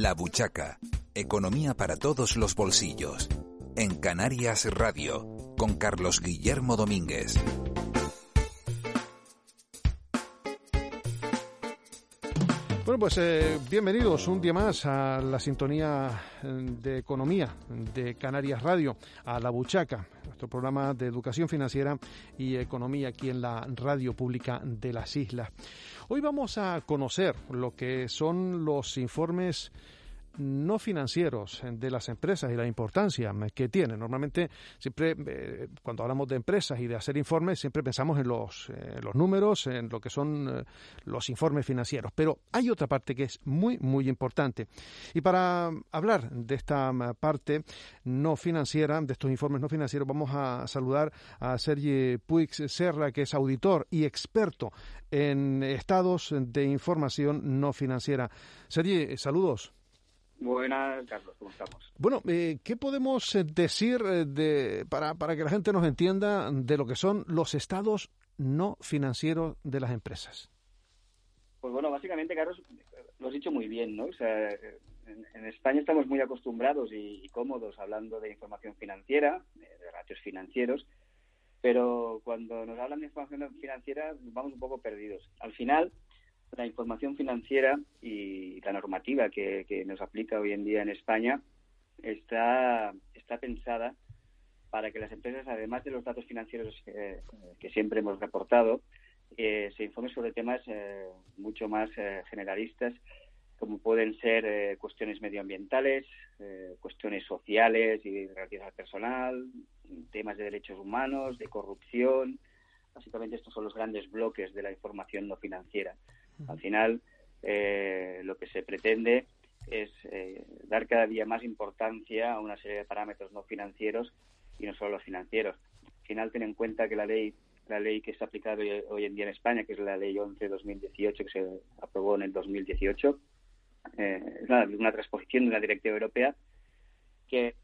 La Buchaca, economía para todos los bolsillos. En Canarias Radio, con Carlos Guillermo Domínguez. Bueno, pues eh, bienvenidos un día más a la sintonía eh, de economía de Canarias Radio, a La Buchaca, nuestro programa de educación financiera y economía aquí en la radio pública de las islas. Hoy vamos a conocer lo que son los informes no financieros de las empresas y la importancia que tienen. Normalmente, siempre eh, cuando hablamos de empresas y de hacer informes, siempre pensamos en los, eh, los números, en lo que son eh, los informes financieros. Pero hay otra parte que es muy, muy importante. Y para hablar de esta parte no financiera, de estos informes no financieros, vamos a saludar a Sergi Puig Serra, que es auditor y experto en estados de información no financiera. Sergi, saludos. Buenas, Carlos, ¿cómo estamos? Bueno, eh, ¿qué podemos eh, decir eh, de, para, para que la gente nos entienda de lo que son los estados no financieros de las empresas? Pues bueno, básicamente, Carlos, lo has dicho muy bien, ¿no? O sea, en, España estamos muy acostumbrados y, cómodos hablando de información financiera, de ratios financieros, pero cuando nos hablan de información financiera vamos un poco perdidos. Al final, la información financiera y la normativa que, nos aplica hoy en día en España está, pensada para que las empresas, además de los datos financieros que, siempre hemos reportado, eh, se informen sobre temas eh, mucho más eh, generalistas, como pueden ser cuestiones medioambientales, cuestiones sociales y relativas al personal, temas de derechos humanos, de corrupción. Básicamente estos son los grandes bloques de la información no financiera. Al final, eh, lo que se pretende es eh, dar cada día más importancia a una serie de parámetros no financieros y no solo los financieros. Al final, ten en cuenta que la ley la ley que está aplicada hoy, en día en España, que es la ley 11-2018, que se aprobó en el 2018, eh, es una, una transposición de una directiva europea que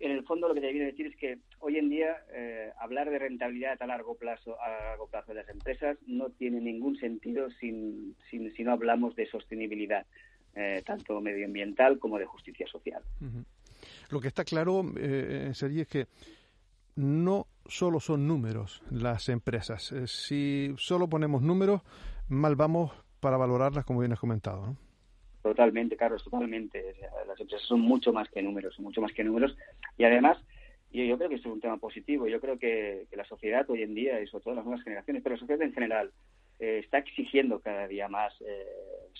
en el fondo lo que te a decir es que hoy en día eh, hablar de rentabilidad a largo plazo a largo plazo de las empresas no tiene ningún sentido sin, si no hablamos de sostenibilidad eh, tanto medioambiental como de justicia social. Lo que está claro, eh, es que no solo son números las empresas. Eh, si solo ponemos números, mal vamos para valorarlas, como bien has comentado. ¿no? Totalmente, Carlos, totalmente. las empresas son mucho más que números, mucho más que números. Y además, yo, yo creo que es un tema positivo. Yo creo que, la sociedad hoy en día, y sobre todo las nuevas generaciones, pero la sociedad en general, eh, está exigiendo cada día más eh,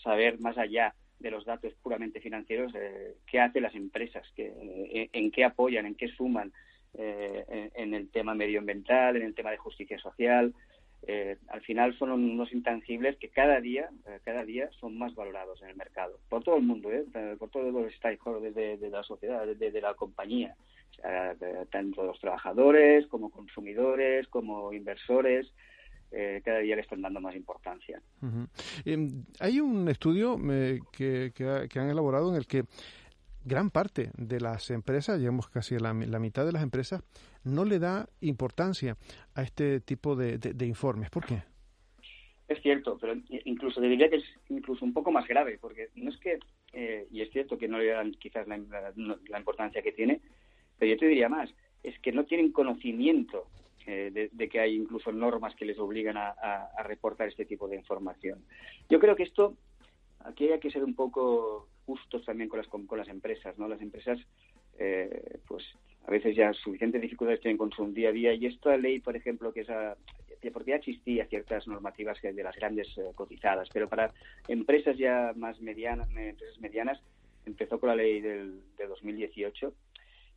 saber más allá de los datos puramente financieros eh, qué hacen las empresas, que, en, qué apoyan, en qué suman en, el tema medioambiental, en el tema de justicia social, eh, al final son unos intangibles que cada día, eh, cada día son más valorados en el mercado, por todo el mundo, ¿eh? por todos los stakeholders de, de, la sociedad, de, la compañía, tanto los trabajadores como consumidores, como inversores. cada día le están dando más importancia. Em, hay un estudio que, que han elaborado en el que gran parte de las empresas, digamos casi la, la mitad de las empresas, no le da importancia a este tipo de, informes. ¿Por qué? Es cierto, pero incluso diría que es incluso un poco más grave, porque no es que, eh, y es cierto que no le dan quizás la, importancia que tiene, pero yo te diría más, es que no tienen conocimiento eh, de, que hay incluso normas que les obligan a, a, reportar este tipo de información. Yo creo que esto, aquí hay que ser un poco justos también con las, con, las empresas, ¿no? Las empresas, eh, pues a veces ya suficientes dificultades tienen con su día a día y esta ley, por ejemplo, que esa porque ya existía ciertas normativas de las grandes eh, cotizadas, pero para empresas ya más medianas, empresas medianas, empezó con la ley del, de 2018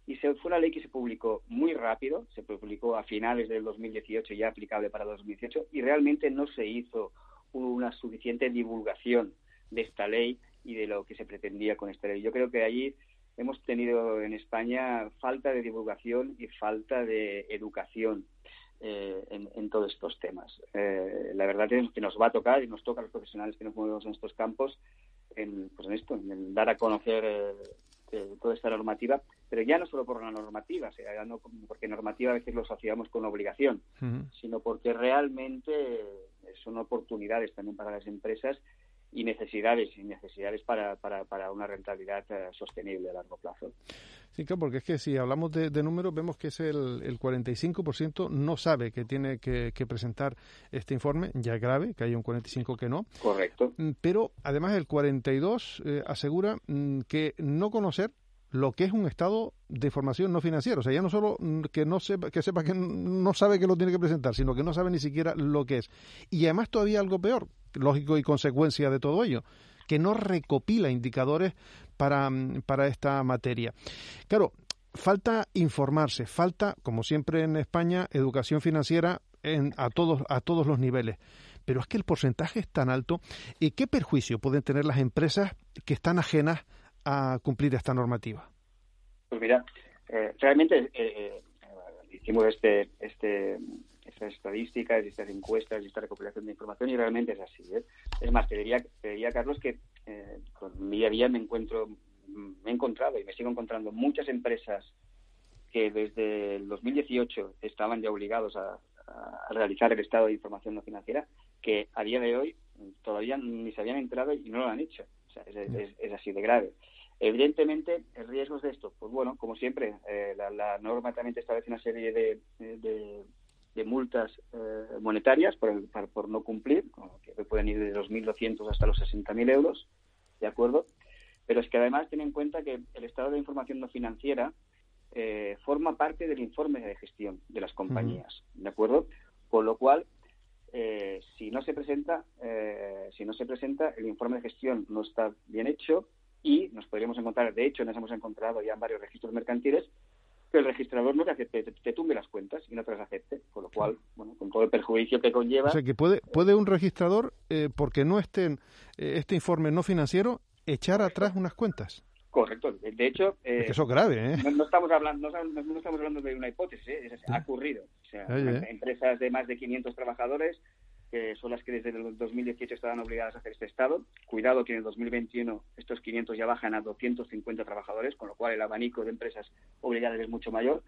y se, fue una ley que se publicó muy rápido, se publicó a finales del 2018 ya aplicable para 2018 y realmente no se hizo una suficiente divulgación de esta ley y de lo que se pretendía con esta ley. Yo creo que allí hemos tenido en España falta de divulgación y falta de educación eh, en, todos estos temas. Eh, la verdad es que nos va a tocar y nos toca a los profesionales que nos movemos en estos campos en, pues en esto, en dar a conocer eh, toda esta normativa, pero ya no solo por la normativa, o sea, no porque normativa a veces lo asociamos con obligación, sino porque realmente son oportunidades también para las empresas y necesidades y necesidades para, para, para una rentabilidad eh, sostenible a largo plazo. Sí, claro, porque es que si hablamos de, números, vemos que es el, el 45% no sabe que tiene que, presentar este informe, ya es grave, que hay un 45% que no. Correcto. Mm, pero además el 42% eh, asegura mm, que no conocer lo que es un estado de información no financiero. O sea, ya no solo que no sepa, que sepa que no sabe que lo tiene que presentar, sino que no sabe ni siquiera lo que es. Y además todavía algo peor, lógico y consecuencia de todo ello, que no recopila indicadores para, mm, para esta materia. Claro, falta informarse, falta, como siempre en España, educación financiera en, a, todos, a todos los niveles. Pero es que el porcentaje es tan alto. ¿Y qué perjuicio pueden tener las empresas que están ajenas a cumplir esta normativa? Pues mira, eh, realmente eh, eh, hicimos este, este, estas estadísticas y estas encuestas y esta recopilación de información y realmente es así. Es más, te diría, te diría, Carlos, que eh, con mi día a día me encuentro, me he encontrado y me sigo encontrando muchas empresas que desde el 2018 estaban ya obligados a, realizar el estado de información no financiera, que a día de hoy todavía ni se habían entrado y no lo han hecho. O sea, es, así de grave. Evidentemente, el riesgos de esto, pues bueno, como siempre, eh, la, norma también establece una serie de, de multas eh, monetarias por, por, no cumplir, que pueden ir de 2.200 hasta los 60.000 euros, ¿de acuerdo? Pero es que además tiene en cuenta que el estado de información no financiera eh, forma parte del informe de gestión de las compañías, ¿de acuerdo? Con lo cual, eh, si no se presenta, si no se presenta, el informe de gestión no está bien hecho y nos podríamos encontrar, de hecho, nos hemos encontrado ya en varios registros mercantiles el registrador no te, acepte, te, tumbe las cuentas y no te las acepte, con lo cual, bueno, con todo el perjuicio que conlleva. O sea, que puede, puede un registrador, eh, porque no esté en eh, este informe no financiero, echar atrás unas cuentas. Correcto. De hecho, eh, es que eso es grave, ¿eh? No, estamos hablando, no, estamos hablando de una hipótesis, ¿eh? ha ocurrido. O sea, empresas de más de 500 trabajadores que son las que desde el 2018 estaban obligadas a hacer este estado. Cuidado que en el 2021 estos 500 ya bajan a 250 trabajadores, con lo cual el abanico de empresas obligadas es mucho mayor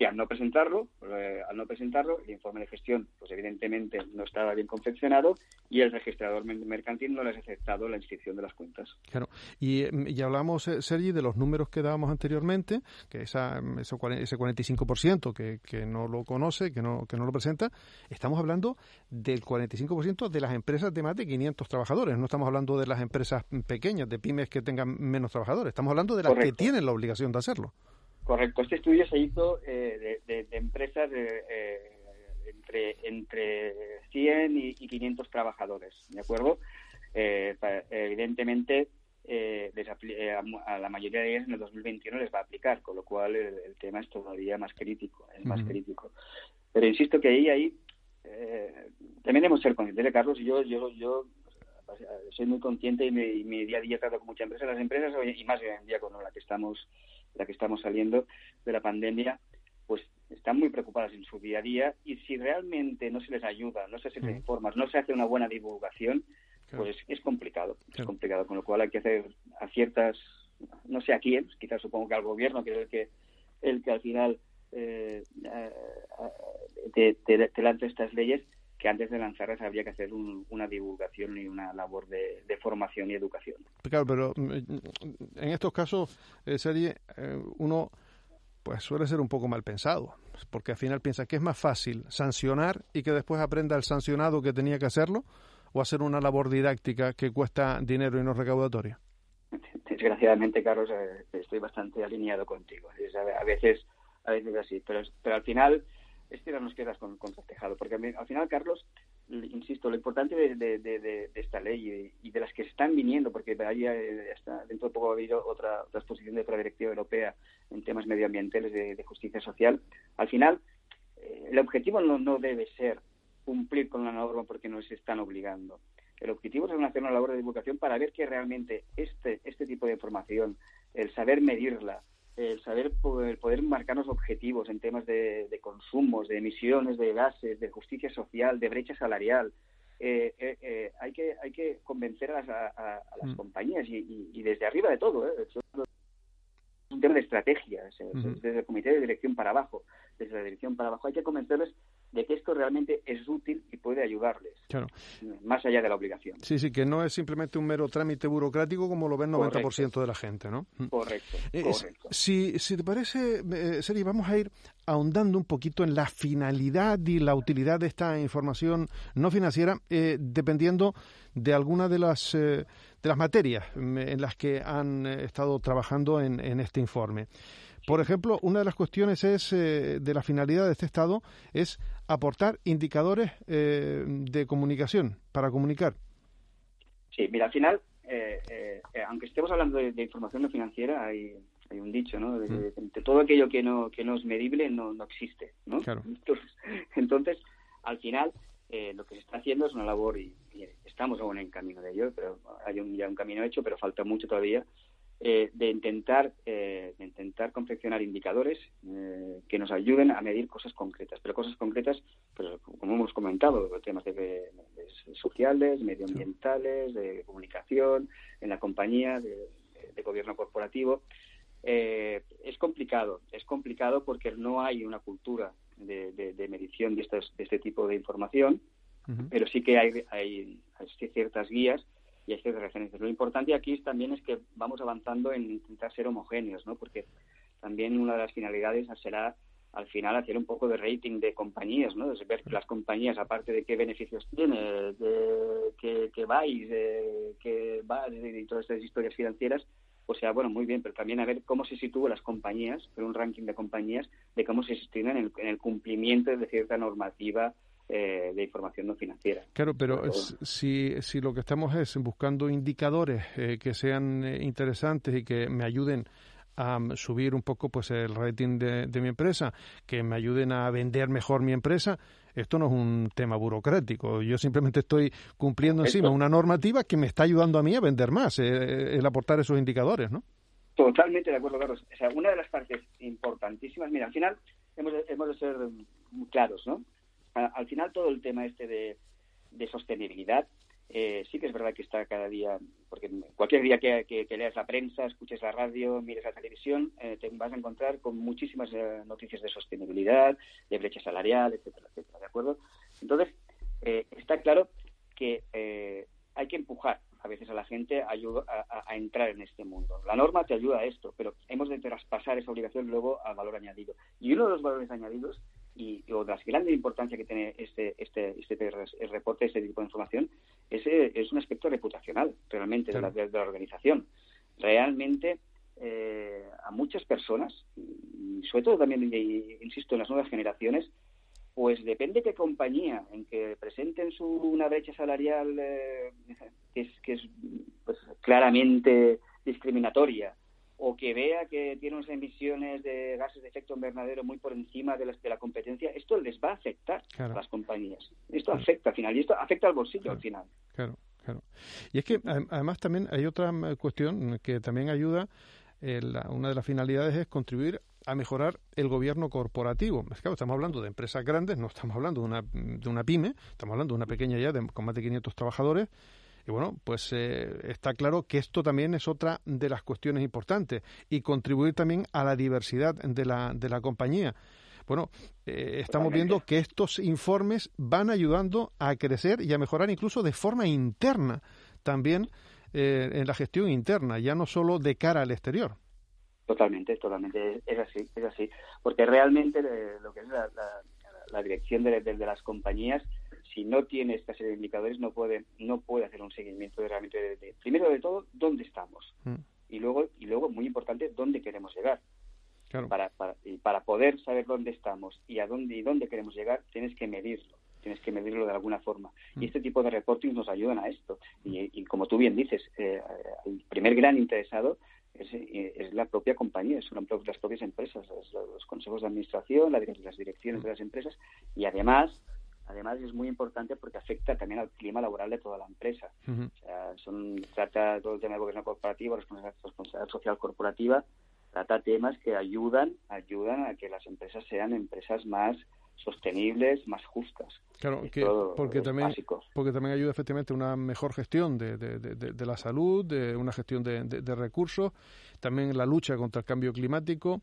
que al no presentarlo, eh, al no presentarlo, el informe de gestión, pues evidentemente no estaba bien confeccionado y el registrador mercantil no les ha aceptado la inscripción de las cuentas. Claro, y, mm, y hablamos, eh, Sergi, de los números que dábamos anteriormente, que esa, mm, ese 45% que, que no lo conoce, que no, que no lo presenta, estamos hablando del 45% de las empresas de más de 500 trabajadores, no estamos hablando de las empresas pequeñas, de pymes que tengan menos trabajadores, estamos hablando de las que tienen la obligación de hacerlo. Correcto. Este estudio se hizo eh, de, empresas de, eh, entre, entre 100 y, 500 trabajadores, ¿de acuerdo? Eh, evidentemente, a la mayoría de ellas en el 2021 les va a aplicar, con lo cual el, tema es todavía más crítico, es más crítico. Pero insisto que ahí, ahí también debemos ser conscientes, Carlos, y yo, yo, yo soy muy consciente y mi, día a día trato con muchas empresas. Las empresas, y más hoy en día con la que estamos la que estamos saliendo de la pandemia, pues están muy preocupadas en su día a día y si realmente no se les ayuda, no se les mm. informa, no se hace una buena divulgación, pues es, complicado, es complicado, con lo cual hay que hacer a ciertas, no sé a quién, quizás supongo que al gobierno, que es el que, el que al final eh, te, te, lanza estas leyes, que antes de lanzarlas habría que hacer una divulgación y una labor de, formación y educación. Claro, pero mm, en estos casos, eh, serie, eh, uno pues suele ser un poco mal pensado, porque al final piensa que es más fácil sancionar y que después aprenda el sancionado que tenía que hacerlo, o hacer una labor didáctica que cuesta dinero y no recaudatoria. Desgraciadamente, Carlos, eh, estoy bastante alineado contigo. a veces, a veces así, pero, pero al final es tirarnos quedas con, contra tejado, porque al final, Carlos, insisto, lo importante de, esta ley y, de las que están viniendo, porque ahí eh, dentro de poco ha habido otra, exposición de otra directiva europea en temas medioambientales de, justicia social, al final eh, el objetivo no, no debe ser cumplir con la norma porque nos están obligando. El objetivo es hacer una labor de divulgación para ver que realmente este, este tipo de información, el saber medirla, el saber poder, poder marcarnos objetivos en temas de, consumos, de emisiones de gases, de justicia social, de brecha salarial. Eh, eh, eh, hay que hay que convencer a las, a, las mm. compañías y, desde arriba de todo. Es un tema de estrategia, desde el comité de dirección para abajo, desde la dirección para abajo. Hay que convencerles de que esto realmente es útil y puede ayudarles, claro. más allá de la obligación. Sí, sí, que no es simplemente un mero trámite burocrático como lo ve el 90% de la gente, ¿no? Mm. Correcto, eh, correcto. Si, si te parece, eh, Seri, vamos a ir ahondando un poquito en la finalidad y la utilidad de esta información no financiera, eh, dependiendo de alguna de las, de las materias mm, en las que han estado trabajando en, en este informe. Por ejemplo, una de las cuestiones es eh, de la finalidad de este Estado es aportar indicadores eh, de comunicación para comunicar. Sí, mira, al final, eh, aunque estemos hablando de, información no financiera, hay, hay un dicho, ¿no? De, mm. todo aquello que no, que no es medible no, no existe, ¿no? Claro. Entonces, al final, lo que se está haciendo es una labor y, estamos aún en camino de ello, pero hay un, ya un camino hecho, pero falta mucho todavía eh, de intentar eh, de intentar confeccionar indicadores eh, que nos ayuden a medir cosas concretas, pero cosas concretas, pues, como hemos comentado, temas de, sociales, medioambientales, de comunicación, en la compañía, de, gobierno corporativo. es complicado, es complicado porque no hay una cultura de, medición de, este tipo de información, pero sí que hay, hay ciertas guías y hay ciertas referencias. Lo importante aquí también es que vamos avanzando en intentar ser homogéneos, ¿no? Porque también una de las finalidades será al final hacer un poco de rating de compañías, ¿no? Es ver las compañías, aparte de qué beneficios tiene, de qué, vais, de qué vas y todas estas historias financieras, o sea, bueno, muy bien, pero también a ver cómo se sitúan las compañías, pero un ranking de compañías, de cómo se sitúan en el cumplimiento de cierta normativa eh, de información no financiera. Claro, pero si, si lo que estamos es buscando indicadores eh, que sean eh, interesantes y que me ayuden a subir un poco pues el rating de, mi empresa, que me ayuden a vender mejor mi empresa, esto no es un tema burocrático. Yo simplemente estoy cumpliendo encima una normativa que me está ayudando a mí a vender más, el aportar esos indicadores, ¿no? Totalmente de acuerdo, Carlos. O sea, una de las partes importantísimas, mira, al final hemos hemos de ser claros, ¿no? Al final todo el tema este de, sostenibilidad eh, sí que es verdad que está cada día, porque cualquier día que, leas la prensa, escuches la radio, mires la televisión, eh, te vas a encontrar con muchísimas eh, noticias de sostenibilidad, de brecha salarial, etcétera, etcétera, ¿de acuerdo? Entonces, está claro que hay que empujar a veces a la gente a, a, entrar en este mundo. La norma te ayuda a esto, pero hemos de traspasar esa obligación luego al valor añadido. Y uno de los valores añadidos y, o de las grandes importancia que tiene este, este, este el reporte, este tipo de información, es, es un aspecto reputacional realmente de, la, de, la, organización. Realmente eh, a muchas personas, y sobre todo también, insisto, en las nuevas generaciones, pues depende qué compañía en que presenten su, una brecha salarial eh, que es, que es pues, claramente discriminatoria o que vea que tiene unas emisiones de gases de efecto invernadero muy por encima de, las, de la competencia, esto les va a afectar a las compañías. Esto afecta al final y esto afecta al bolsillo al final. Claro, claro. Y es que además también hay otra mm, cuestión que también ayuda, eh, una de las finalidades es contribuir a mejorar el gobierno corporativo. Claro, estamos hablando de empresas grandes, no estamos hablando de una, de una pyme, estamos hablando de una pequeña ya de, con más de 500 trabajadores bueno, pues eh, está claro que esto también es otra de las cuestiones importantes y contribuir también a la diversidad de la, de la compañía. Bueno, eh, estamos viendo que estos informes van ayudando a crecer y a mejorar incluso de forma interna también eh, en la gestión interna, ya no solo de cara al exterior. Totalmente, totalmente, es así, es así, porque realmente lo que es la, dirección de, las compañías si no tiene esta serie de indicadores no puede no puede hacer un seguimiento de realmente de, primero de todo dónde estamos mm. y luego y luego muy importante dónde queremos llegar para, para, y para poder saber dónde estamos y a dónde y dónde queremos llegar tienes que medirlo tienes que medirlo de alguna forma. Y mm. este tipo de reportings nos ayudan a esto. Y, como tú bien dices eh, el primer gran interesado es, eh, es, la propia compañía, son las propias empresas, los, consejos de administración, las direcciones de las empresas y además además es muy importante porque afecta también al clima laboral de toda la empresa. o sea, son, trata todo el tema de gobierno corporativo, responsabilidad social corporativa, trata temas que ayudan, ayudan a que las empresas sean empresas más sostenibles, más justas. Claro, que, porque, también, porque también ayuda efectivamente a una mejor gestión de, de, de, la salud, de una gestión de, recursos, también la lucha contra el cambio climático.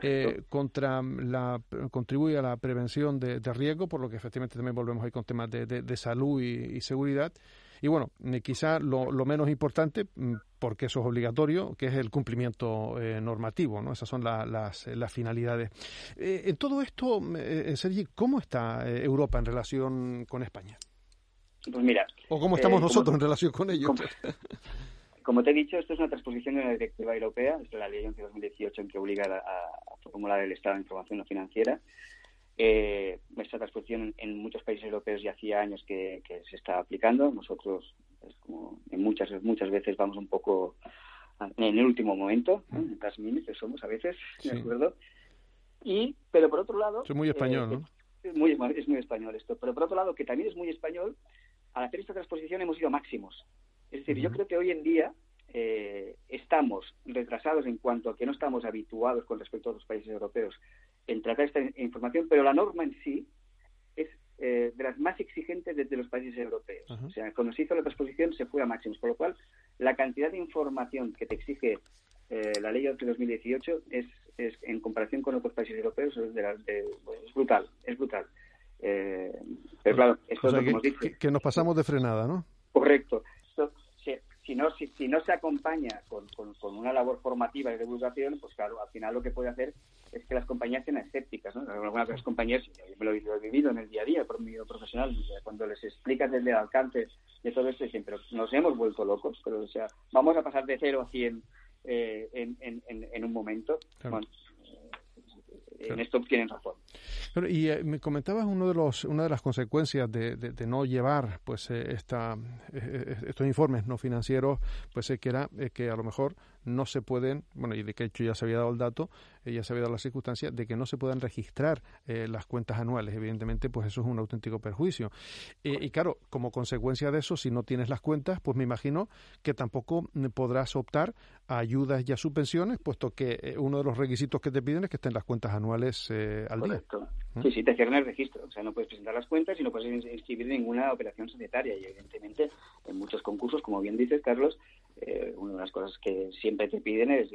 Eh, contra la, contribuye a la prevención de, riesgo, por lo que efectivamente también volvemos ahí con temas de, de, salud y, seguridad. Y bueno, eh, quizá lo, menos importante, mm, porque eso es obligatorio, que es el cumplimiento eh, normativo, ¿no? Esas son las, las, finalidades. en todo esto, Sergi, ¿cómo está Europa en relación con España? Pues mira. ¿O cómo estamos nosotros en relación con ellos? Como te he dicho, esto es una transposición de la Directiva Europea, es la Ley 11 2018 en que obliga a, formular el Estado de Información no financiera. Eh, esta transposición en muchos países europeos ya hacía años que, se está aplicando. Nosotros, es como en muchas muchas veces vamos un poco en el último momento, en las que somos a veces, ¿de acuerdo? Y, pero por otro lado... Es muy español, ¿no? Es muy, es muy español esto. Pero por otro lado, que también es muy español, al hacer esta transposición hemos ido a máximos. Es decir, yo creo que hoy en día eh, estamos retrasados en cuanto a que no estamos habituados con respecto a otros países europeos en tratar esta información, pero la norma en sí es eh, de las más exigentes desde los países europeos. O sea, cuando se hizo la transposición se fue a máximos, por lo cual la cantidad de información que te exige eh, la ley de 2018 es, es, en comparación con otros países europeos, es, es brutal, es brutal. pero claro, esto es lo que, hemos dicho. que nos pasamos de frenada, ¿no? Correcto si no, si, si no se acompaña con, con, una labor formativa y de divulgación, pues claro, al final lo que puede hacer es que las compañías sean escépticas, ¿no? Algunas de las compañías, yo me lo, he vivido en el día a día por mi profesional, cuando les explicas desde el alcance de todo esto, dicen, pero nos hemos vuelto locos, pero o sea, vamos a pasar de cero a 100 eh, en, en, en, un momento. Bueno, en esto tienen razón. y eh, me comentabas uno de los, una de las consecuencias de, de, no llevar pues eh, esta, eh, estos informes no financieros, pues que era que a lo mejor no se pueden, bueno, y de que hecho ya se había dado el dato, eh, ya se había dado la circunstancia de que no se puedan registrar eh, las cuentas anuales. Evidentemente, pues eso es un auténtico perjuicio. y claro, como consecuencia de eso, si no tienes las cuentas, pues me imagino que tampoco mm, podrás optar a ayudas y a subvenciones, puesto que eh, uno de los requisitos que te piden es que estén las cuentas anuales al Correcto. día. ¿Mm? Sí, sí, te cierran el registro. O sea, no puedes presentar las cuentas y no puedes inscribir ninguna operación societaria. Y evidentemente, en muchos concursos, como bien dices, Carlos, eh, una de las cosas que siempre te piden es,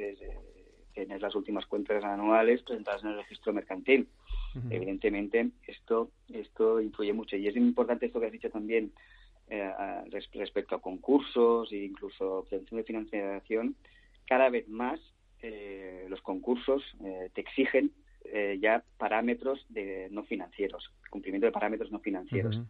tener las últimas cuentas anuales presentadas en el registro mercantil. Evidentemente, esto, esto influye mucho. Y es importante esto que has dicho también eh, respecto a concursos e incluso obtención de financiación. Cada vez más eh, los concursos te exigen ya parámetros de no financieros, cumplimiento de parámetros no financieros.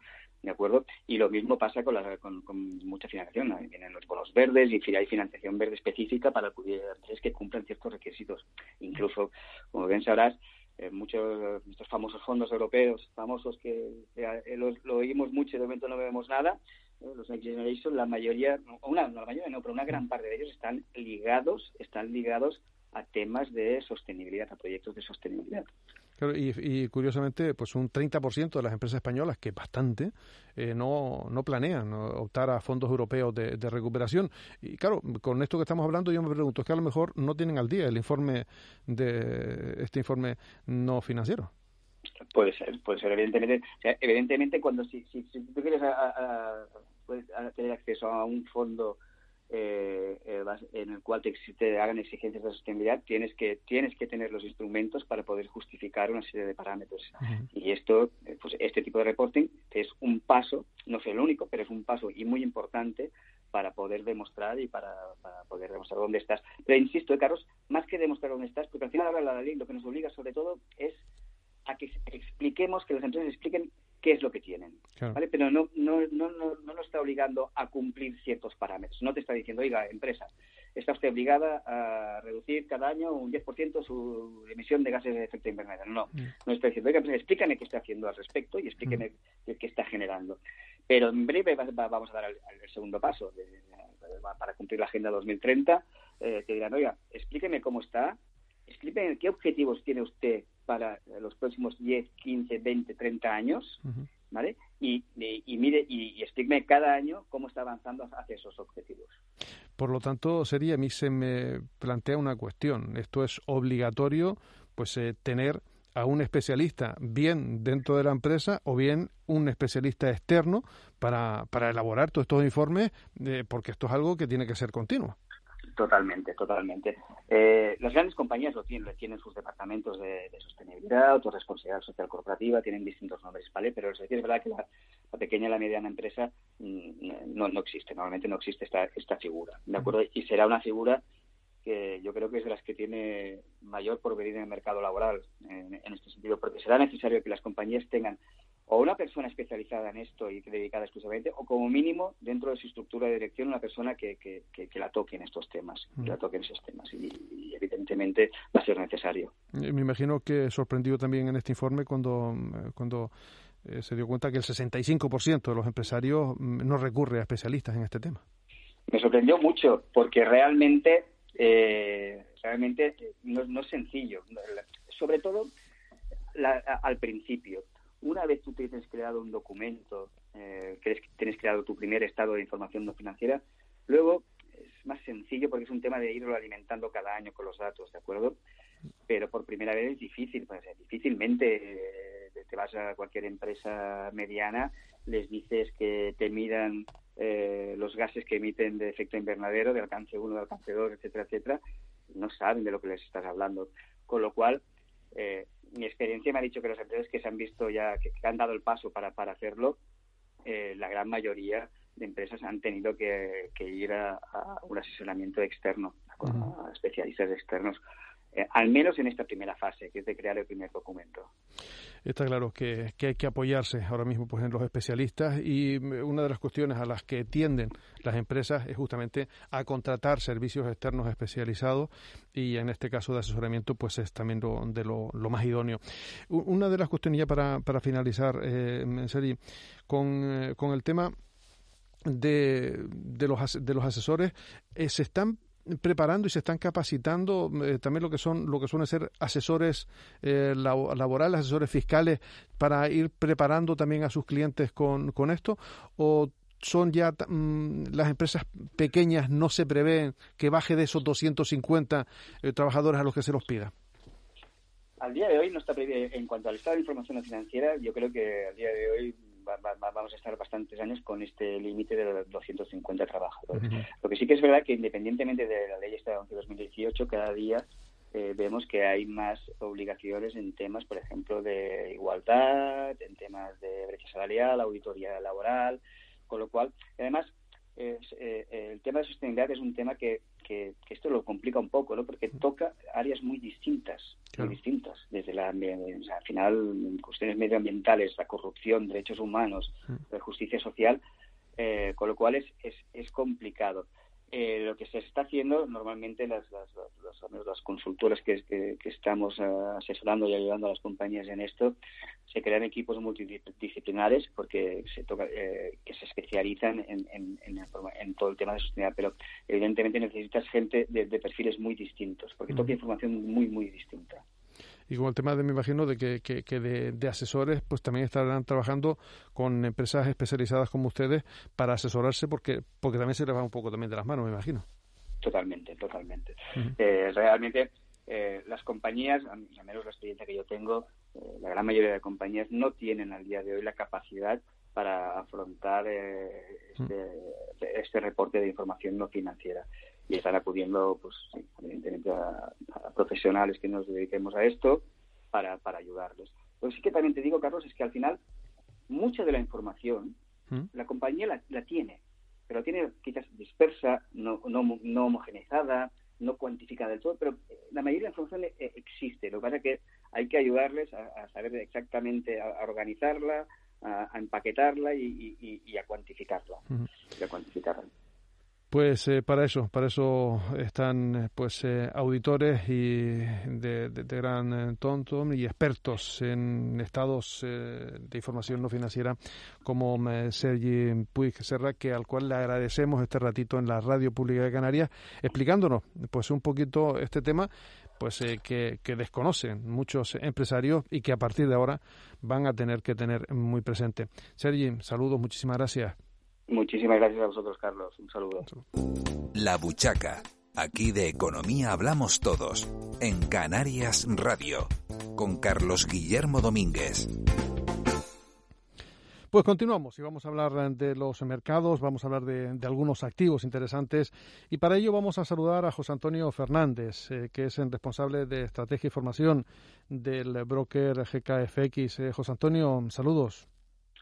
¿De acuerdo? Y lo mismo pasa con, la, con, mucha financiación. Vienen los bonos verdes y hay financiación verde específica para empresas que cumplan ciertos requisitos. Incluso, como bien sabrás, eh, muchos estos famosos fondos europeos, famosos que eh, lo oímos mucho y de momento no vemos nada, eh, los Next Generation, la mayoría, una, no la mayoría no, pero una gran parte de ellos están ligados, están ligados a temas de sostenibilidad, a proyectos de sostenibilidad y, curiosamente, pues un 30% de las empresas españolas, que bastante, eh, no, no planean optar a fondos europeos de, recuperación. Y claro, con esto que estamos hablando, yo me pregunto, es que a lo mejor no tienen al día el informe de este informe no financiero. Puede ser, puede ser, evidentemente. evidentemente, cuando si, si, tú quieres a, tener acceso a un fondo eh, eh en el cual te, hagan exigencias de sostenibilidad, tienes que, tienes que tener los instrumentos para poder justificar una serie de parámetros. Y esto, eh, pues este tipo de reporting es un paso, no es el único, pero es un paso y muy importante para poder demostrar y para, poder demostrar dónde estás. Pero insisto, eh, Carlos, más que demostrar dónde estás, porque al final ahora la ley lo que nos obliga sobre todo es a que expliquemos, que las empresas expliquen qué es lo que tienen. ¿vale? Pero no, no, no, no, no nos está obligando a cumplir ciertos parámetros. No te está diciendo, oiga, empresa, está usted obligada a reducir cada año un 10% su emisión de gases de efecto invernadero. No, mm. no está diciendo, oiga, empresa, explícame qué está haciendo al respecto y explíqueme mm. qué, está generando. Pero en breve vamos a dar el, segundo paso para cumplir la Agenda 2030. Eh, que dirán, oiga, explíqueme cómo está, explíqueme qué objetivos tiene usted para los próximos 10, 15, 20, 30 años, ¿vale? Y, y, mire y, explíqueme cada año cómo está avanzando hacia esos objetivos. Por lo tanto, sería a mí se me plantea una cuestión. Esto es obligatorio, pues eh, tener a un especialista bien dentro de la empresa o bien un especialista externo para, para elaborar todos estos informes, eh, porque esto es algo que tiene que ser continuo. Totalmente, totalmente. Eh, las grandes compañías lo tienen, tienen sus departamentos de, sostenibilidad, autorresponsabilidad social corporativa, tienen distintos nombres, ¿vale? Pero es verdad que la, pequeña y la mediana empresa mm, no, no existe, normalmente no existe esta, esta figura, ¿de acuerdo? Y será una figura que yo creo que es de las que tiene mayor porvenir en el mercado laboral en, este sentido, porque será necesario que las compañías tengan o una persona especializada en esto y dedicada exclusivamente, o como mínimo dentro de su estructura de dirección una persona que, que, la toque en estos temas, que la mm. toque en esos temas. Y, evidentemente va a ser necesario. Eh, me imagino que sorprendido también en este informe cuando, eh, cuando eh, se dio cuenta que el 65% de los empresarios mm, no recurre a especialistas en este tema. Me sorprendió mucho porque realmente eh, realmente no, es sencillo. Sobre todo al principio. Una vez tú tienes creado un documento, eh, que tienes creado tu primer estado de información no financiera, luego es más sencillo porque es un tema de irlo alimentando cada año con los datos, ¿de acuerdo? Pero por primera vez es difícil, pues, difícilmente eh, te vas a cualquier empresa mediana, les dices que te midan eh, los gases que emiten de efecto invernadero, de alcance 1, de alcance 2, etcétera, etcétera, no saben de lo que les estás hablando. Con lo cual, eh, mi experiencia me ha dicho que las empresas que se han visto ya, que, han dado el paso para, para hacerlo, eh, la gran mayoría de empresas han tenido que, ir a, un asesoramiento externo, a especialistas externos, eh, al menos en esta primera fase, que es de crear el primer documento. Está claro que, hay que apoyarse ahora mismo pues, en los especialistas y mm, una de las cuestiones a las que tienden las empresas es justamente a contratar servicios externos especializados y en este caso de asesoramiento pues es también lo, de lo, más idóneo. Una de las cuestiones ya para, para finalizar, eh, con, eh, con el tema de, de, los, de los asesores, eh, se están preparando y se están capacitando eh, también lo que son lo que suelen ser asesores eh, laborales, asesores fiscales para ir preparando también a sus clientes con, con esto o son ya mm, las empresas pequeñas no se prevén que baje de esos 250 eh, trabajadores a los que se los pida. Al día de hoy no está previsto en cuanto al estado de información financiera, yo creo que al día de hoy vamos a estar bastantes años con este límite de los 250 trabajadores. Lo que sí que es verdad que independientemente de la ley esta de 2018, cada día eh, vemos que hay más obligaciones en temas, por ejemplo, de igualdad, en temas de brecha salarial, auditoría laboral, con lo cual, además, eh, el tema de sostenibilidad es un tema que, que, esto lo complica un poco, ¿no? Porque toca áreas muy distintas, muy distintas, desde la, al final, cuestiones medioambientales, la corrupción, derechos humanos, la justicia social, eh, con lo cual es, es, es complicado. Eh, lo que se está haciendo normalmente las, las, las, consultoras que, que, estamos eh, asesorando y ayudando a las compañías en esto se crean equipos multidisciplinares porque se toca, eh, que se especializan en, en, en, todo el tema de sostenibilidad pero evidentemente necesitas gente de, perfiles muy distintos porque toca información muy muy distinta y con el tema de, me imagino, de que, que, de, asesores, pues también estarán trabajando con empresas especializadas como ustedes para asesorarse, porque, porque también se les va un poco también de las manos, me imagino. Totalmente, totalmente. Eh, realmente eh, las compañías, al menos la experiencia que yo tengo, eh, la gran mayoría de compañías no tienen al día de hoy la capacidad para afrontar este, este reporte de información no financiera y están acudiendo, pues, evidentemente, a, profesionales que nos dediquemos a esto para, para ayudarles. Lo que sí que también te digo, Carlos, es que al final mucha de la información ¿Mm? la compañía la, la, tiene, pero la tiene quizás dispersa, no, no, no homogeneizada, no cuantificada del todo, pero eh, la mayoría de la información eh, existe. Lo que pasa es que hay que ayudarles a, saber exactamente, a, organizarla, a, empaquetarla y, y, a cuantificarla. y a cuantificarla. Pues eh, para eso, para eso están eh, pues eh, auditores y de, gran tonto y expertos en estados de información no financiera como Sergi Puig Serra, que al cual le agradecemos este ratito en la Radio Pública de Canarias, explicándonos pues un poquito este tema pues que, que desconocen muchos empresarios y que a partir de ahora van a tener que tener muy presente. Sergi, saludos, muchísimas gracias. Muchísimas gracias a vosotros, Carlos. Un saludo. La Buchaca. Aquí de economía hablamos todos. En Canarias Radio. Con Carlos Guillermo Domínguez. Pues continuamos y vamos a hablar de los mercados, vamos a hablar de, algunos activos interesantes y para ello vamos a saludar a José Antonio Fernández, eh, que es el responsable de estrategia y formación del broker GKFX. Eh, José Antonio, saludos.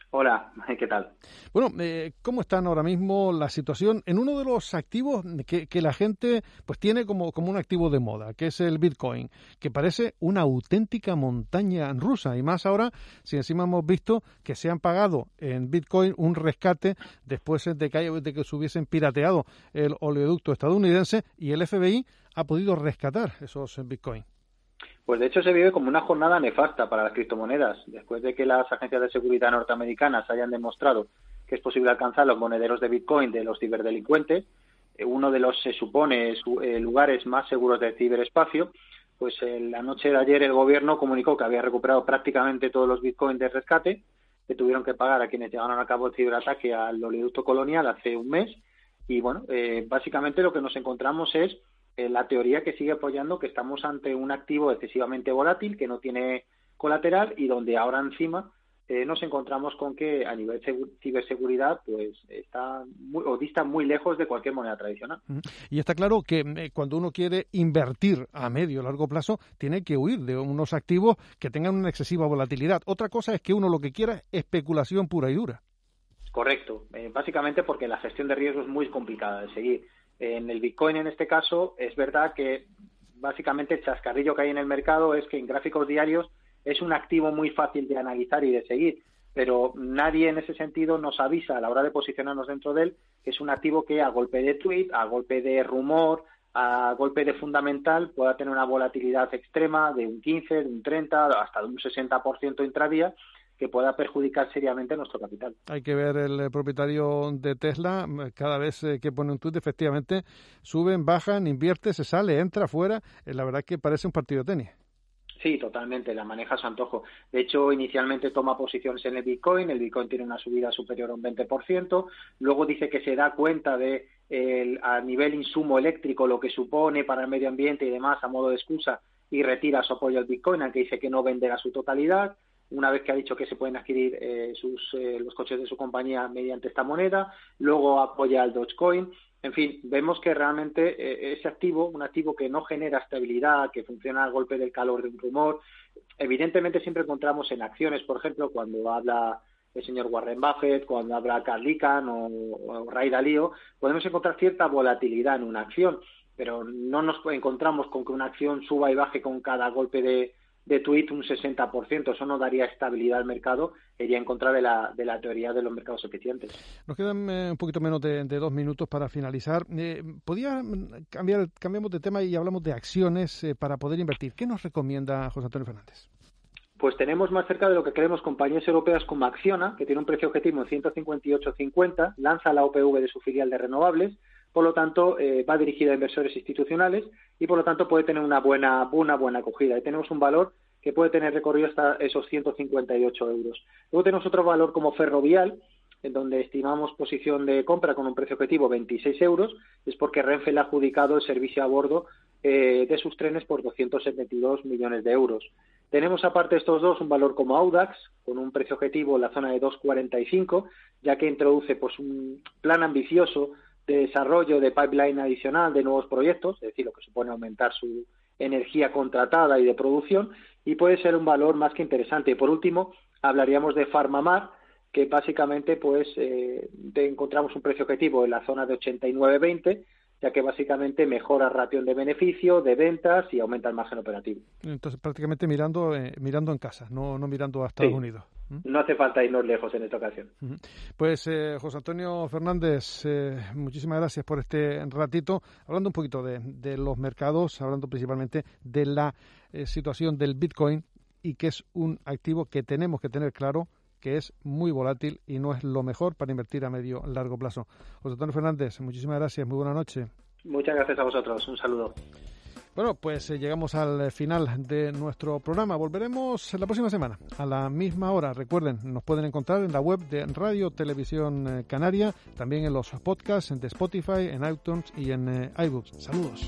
Hola, ¿qué tal? Bueno, eh, ¿cómo están ahora mismo la situación en uno de los activos que, la gente pues tiene como, como un activo de moda, que es el Bitcoin, que parece una auténtica montaña rusa y más ahora si encima hemos visto que se han pagado en Bitcoin un rescate después de que, de que se hubiesen pirateado el oleoducto estadounidense y el FBI ha podido rescatar esos Bitcoin. Pues de hecho se vive como una jornada nefasta para las criptomonedas. Después de que las agencias de seguridad norteamericanas hayan demostrado que es posible alcanzar los monederos de Bitcoin de los ciberdelincuentes, eh, uno de los, se supone, eh, lugares más seguros del ciberespacio, pues la noche de ayer el gobierno comunicó que había recuperado prácticamente todos los Bitcoins de rescate que tuvieron que pagar a quienes llevaron a cabo el ciberataque al oleoducto colonial hace un mes. Y bueno, eh, básicamente lo que nos encontramos es eh, la teoría que sigue apoyando que estamos ante un activo excesivamente volátil que no tiene colateral y donde ahora encima eh, nos encontramos con que a nivel ciberseguridad pues está muy, o dista muy lejos de cualquier moneda tradicional. Y está claro que eh, cuando uno quiere invertir a medio o largo plazo tiene que huir de unos activos que tengan una excesiva volatilidad. Otra cosa es que uno lo que quiera es especulación pura y dura. Correcto, básicamente porque la gestión de riesgo es muy complicada de seguir. En el Bitcoin, en este caso, es verdad que básicamente el chascarrillo que hay en el mercado es que en gráficos diarios es un activo muy fácil de analizar y de seguir, pero nadie en ese sentido nos avisa a la hora de posicionarnos dentro de él que es un activo que a golpe de tweet, a golpe de rumor, a golpe de fundamental pueda tener una volatilidad extrema de un 15, de un 30, hasta de un 60% intradía que pueda perjudicar seriamente nuestro capital. Hay que ver el eh, propietario de Tesla, cada vez eh, que pone un tweet, efectivamente, suben, bajan, invierte, se sale, entra, fuera. Eh, la verdad que parece un partido de tenis. Sí, totalmente, la maneja a su antojo. De hecho, inicialmente toma posiciones en el Bitcoin, el Bitcoin tiene una subida superior a un 20%, luego dice que se da cuenta de a nivel insumo eléctrico lo que supone para el medio ambiente y demás a modo de excusa y retira su apoyo al Bitcoin, aunque dice que no venderá su totalidad una vez que ha dicho que se pueden adquirir eh, sus, eh, los coches de su compañía mediante esta moneda, luego apoya al Dogecoin. En fin, vemos que realmente eh, ese activo, un activo que no genera estabilidad, que funciona al golpe del calor de un rumor, evidentemente siempre encontramos en acciones, por ejemplo, cuando habla el señor Warren Buffett, cuando habla Carl Icahn o, o Ray Dalio, podemos encontrar cierta volatilidad en una acción, pero no nos encontramos con que una acción suba y baje con cada golpe de, de tweet un 60%. Eso no daría estabilidad al mercado, iría en contra de la, de la teoría de los mercados eficientes. Nos quedan eh, un poquito menos de, dos minutos para finalizar. Eh, ¿Podría cambiar, cambiamos de tema y hablamos de acciones eh, para poder invertir? ¿Qué nos recomienda José Antonio Fernández? Pues tenemos más cerca de lo que queremos compañías europeas como Acciona, que tiene un precio objetivo en 158.50, lanza la OPV de su filial de renovables, por lo tanto eh, va dirigida a inversores institucionales y por lo tanto puede tener una buena, una buena acogida. Y tenemos un valor que puede tener recorrido hasta esos 158 euros. Luego tenemos otro valor como Ferrovial, en donde estimamos posición de compra con un precio objetivo 26 euros, es porque Renfe le ha adjudicado el servicio a bordo eh, de sus trenes por 272 millones de euros. Tenemos aparte de estos dos un valor como Audax, con un precio objetivo en la zona de 2,45, ya que introduce pues, un plan ambicioso de desarrollo de pipeline adicional de nuevos proyectos, es decir, lo que supone aumentar su energía contratada y de producción, y puede ser un valor más que interesante. Y por último, hablaríamos de Farmamar, que básicamente pues eh, encontramos un precio objetivo en la zona de 89.20 ya que básicamente mejora ratio de beneficio, de ventas y aumenta el margen operativo. Entonces, prácticamente mirando eh, mirando en casa, no, no mirando a Estados Unidos. No hace falta irnos lejos en esta ocasión. Pues eh, José Antonio Fernández, eh, muchísimas gracias por este ratito, hablando un poquito de, de los mercados, hablando principalmente de la situación del Bitcoin y que es un activo que tenemos que tener claro que es muy volátil y no es lo mejor para invertir a medio largo plazo. José Antonio Fernández, muchísimas gracias, muy buena noche. Muchas gracias a vosotros, un saludo. Bueno, pues eh, llegamos al final de nuestro programa. Volveremos la próxima semana a la misma hora. Recuerden, nos pueden encontrar en la web de Radio Televisión eh, Canaria, también en los podcasts de Spotify, en iTunes y en eh, iBooks. Saludos.